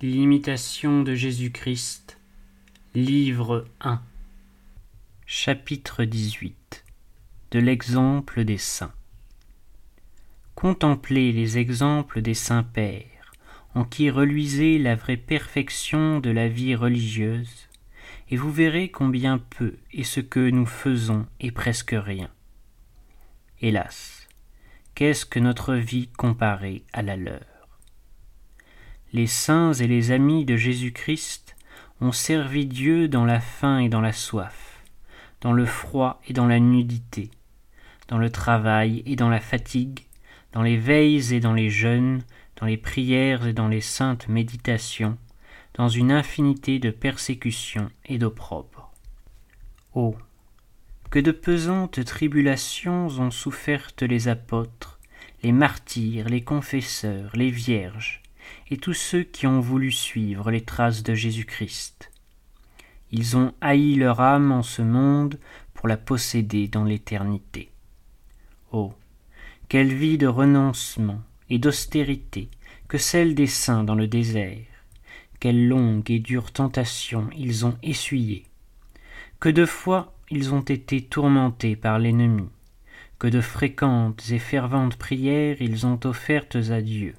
L'imitation de Jésus-Christ, livre 1, chapitre 18 De l'exemple des saints. Contemplez les exemples des saints pères, en qui reluisait la vraie perfection de la vie religieuse, et vous verrez combien peu est ce que nous faisons et presque rien. Hélas, qu'est-ce que notre vie comparée à la leur? Les saints et les amis de Jésus-Christ ont servi Dieu dans la faim et dans la soif, dans le froid et dans la nudité, dans le travail et dans la fatigue, dans les veilles et dans les jeûnes, dans les prières et dans les saintes méditations, dans une infinité de persécutions et d'opprobres. Oh. Que de pesantes tribulations ont souffertes les apôtres, les martyrs, les confesseurs, les vierges, et tous ceux qui ont voulu suivre les traces de Jésus-Christ. Ils ont haï leur âme en ce monde pour la posséder dans l'éternité. Oh. Quelle vie de renoncement et d'austérité que celle des saints dans le désert. Quelle longue et dure tentation ils ont essuyée. Que de fois ils ont été tourmentés par l'ennemi. Que de fréquentes et ferventes prières ils ont offertes à Dieu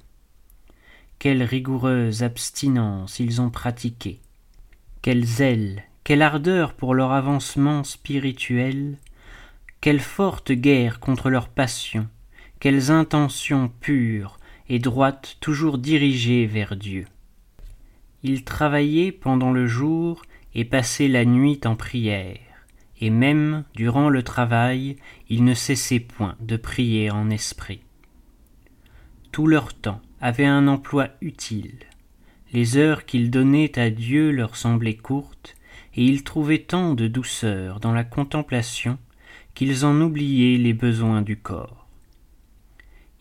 quelle rigoureuse abstinence ils ont pratiquée, quel zèle, quelle ardeur pour leur avancement spirituel, quelle forte guerre contre leurs passions, quelles intentions pures et droites toujours dirigées vers Dieu. Ils travaillaient pendant le jour et passaient la nuit en prière, et même durant le travail, ils ne cessaient point de prier en esprit. Tout leur temps, avaient un emploi utile. Les heures qu'ils donnaient à Dieu leur semblaient courtes, et ils trouvaient tant de douceur dans la contemplation qu'ils en oubliaient les besoins du corps.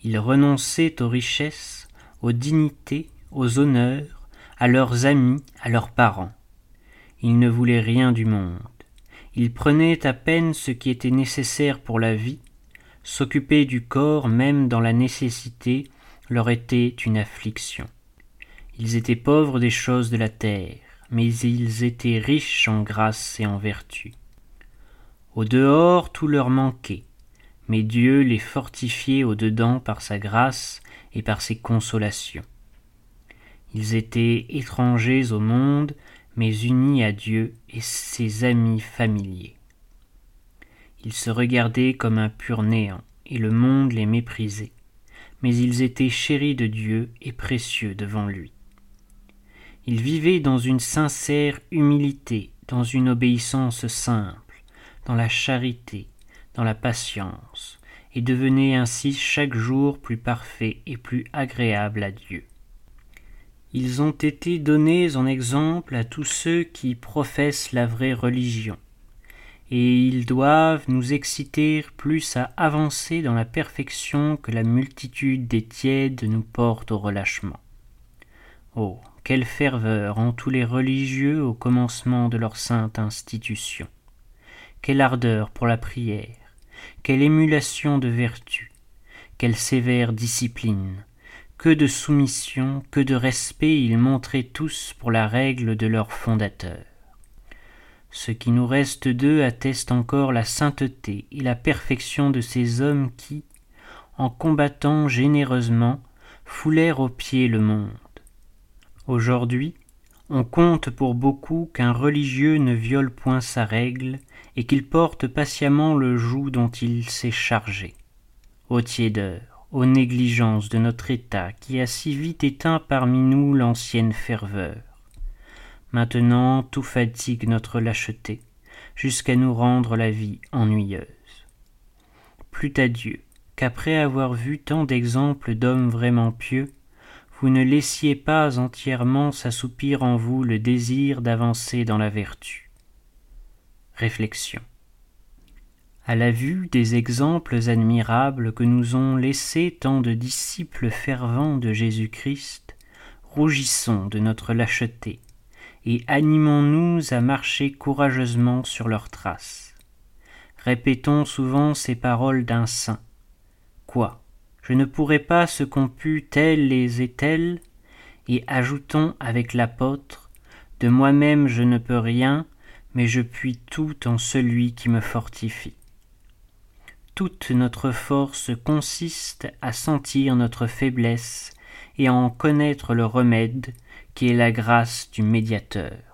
Ils renonçaient aux richesses, aux dignités, aux honneurs, à leurs amis, à leurs parents. Ils ne voulaient rien du monde. Ils prenaient à peine ce qui était nécessaire pour la vie, s'occupaient du corps même dans la nécessité leur était une affliction. Ils étaient pauvres des choses de la terre, mais ils étaient riches en grâce et en vertu. Au dehors tout leur manquait, mais Dieu les fortifiait au dedans par sa grâce et par ses consolations. Ils étaient étrangers au monde, mais unis à Dieu et ses amis familiers. Ils se regardaient comme un pur néant, et le monde les méprisait mais ils étaient chéris de Dieu et précieux devant lui. Ils vivaient dans une sincère humilité, dans une obéissance simple, dans la charité, dans la patience, et devenaient ainsi chaque jour plus parfaits et plus agréables à Dieu. Ils ont été donnés en exemple à tous ceux qui professent la vraie religion, et ils doivent nous exciter plus à avancer dans la perfection que la multitude des tièdes nous porte au relâchement. Oh, quelle ferveur ont tous les religieux au commencement de leur sainte institution. Quelle ardeur pour la prière, quelle émulation de vertu, quelle sévère discipline, que de soumission, que de respect ils montraient tous pour la règle de leur fondateur. Ce qui nous reste d'eux atteste encore la sainteté et la perfection de ces hommes qui, en combattant généreusement, foulèrent aux pieds le monde. Aujourd'hui, on compte pour beaucoup qu'un religieux ne viole point sa règle et qu'il porte patiemment le joug dont il s'est chargé. Ô tiédeur, ô négligence de notre État qui a si vite éteint parmi nous l'ancienne ferveur. Maintenant tout fatigue notre lâcheté, jusqu'à nous rendre la vie ennuyeuse. Plût à Dieu qu'après avoir vu tant d'exemples d'hommes vraiment pieux, vous ne laissiez pas entièrement s'assoupir en vous le désir d'avancer dans la vertu. Réflexion. À la vue des exemples admirables que nous ont laissés tant de disciples fervents de Jésus-Christ, rougissons de notre lâcheté, et animons-nous à marcher courageusement sur leurs traces. Répétons souvent ces paroles d'un saint. Quoi Je ne pourrais pas ce qu'ont pu tels et tels, et ajoutons avec l'apôtre De moi-même je ne peux rien, mais je puis tout en celui qui me fortifie. Toute notre force consiste à sentir notre faiblesse et en connaître le remède qui est la grâce du médiateur.